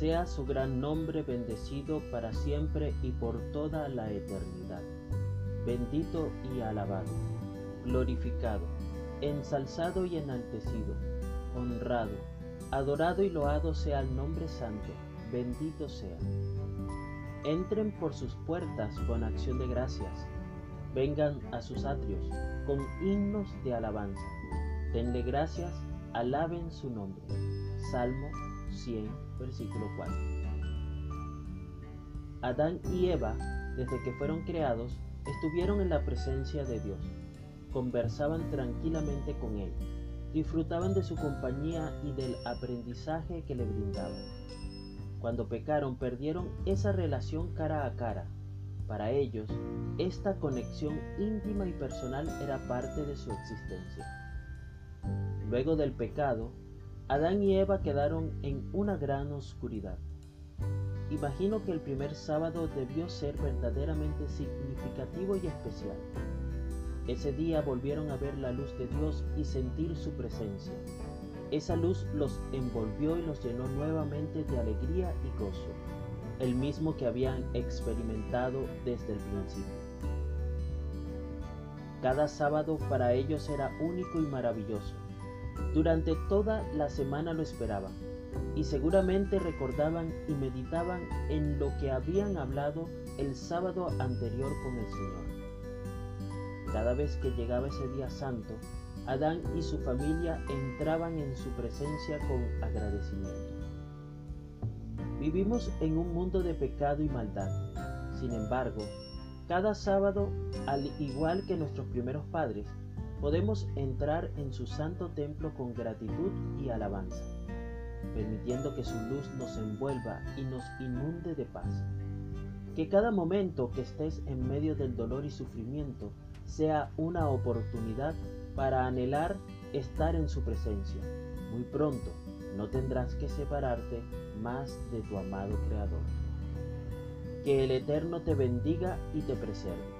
Sea su gran nombre bendecido para siempre y por toda la eternidad. Bendito y alabado, glorificado, ensalzado y enaltecido, honrado, adorado y loado sea el nombre santo, bendito sea. Entren por sus puertas con acción de gracias, vengan a sus atrios con himnos de alabanza. Denle gracias, alaben su nombre. Salmo 100, versículo 4. Adán y Eva, desde que fueron creados, estuvieron en la presencia de Dios, conversaban tranquilamente con Él, disfrutaban de su compañía y del aprendizaje que le brindaba. Cuando pecaron perdieron esa relación cara a cara. Para ellos, esta conexión íntima y personal era parte de su existencia. Luego del pecado, Adán y Eva quedaron en una gran oscuridad. Imagino que el primer sábado debió ser verdaderamente significativo y especial. Ese día volvieron a ver la luz de Dios y sentir su presencia. Esa luz los envolvió y los llenó nuevamente de alegría y gozo, el mismo que habían experimentado desde el principio. Cada sábado para ellos era único y maravilloso. Durante toda la semana lo esperaban y seguramente recordaban y meditaban en lo que habían hablado el sábado anterior con el Señor. Cada vez que llegaba ese día santo, Adán y su familia entraban en su presencia con agradecimiento. Vivimos en un mundo de pecado y maldad. Sin embargo, cada sábado, al igual que nuestros primeros padres, podemos entrar en su santo templo con gratitud y alabanza, permitiendo que su luz nos envuelva y nos inunde de paz. Que cada momento que estés en medio del dolor y sufrimiento sea una oportunidad para anhelar estar en su presencia. Muy pronto no tendrás que separarte más de tu amado Creador. Que el Eterno te bendiga y te preserve.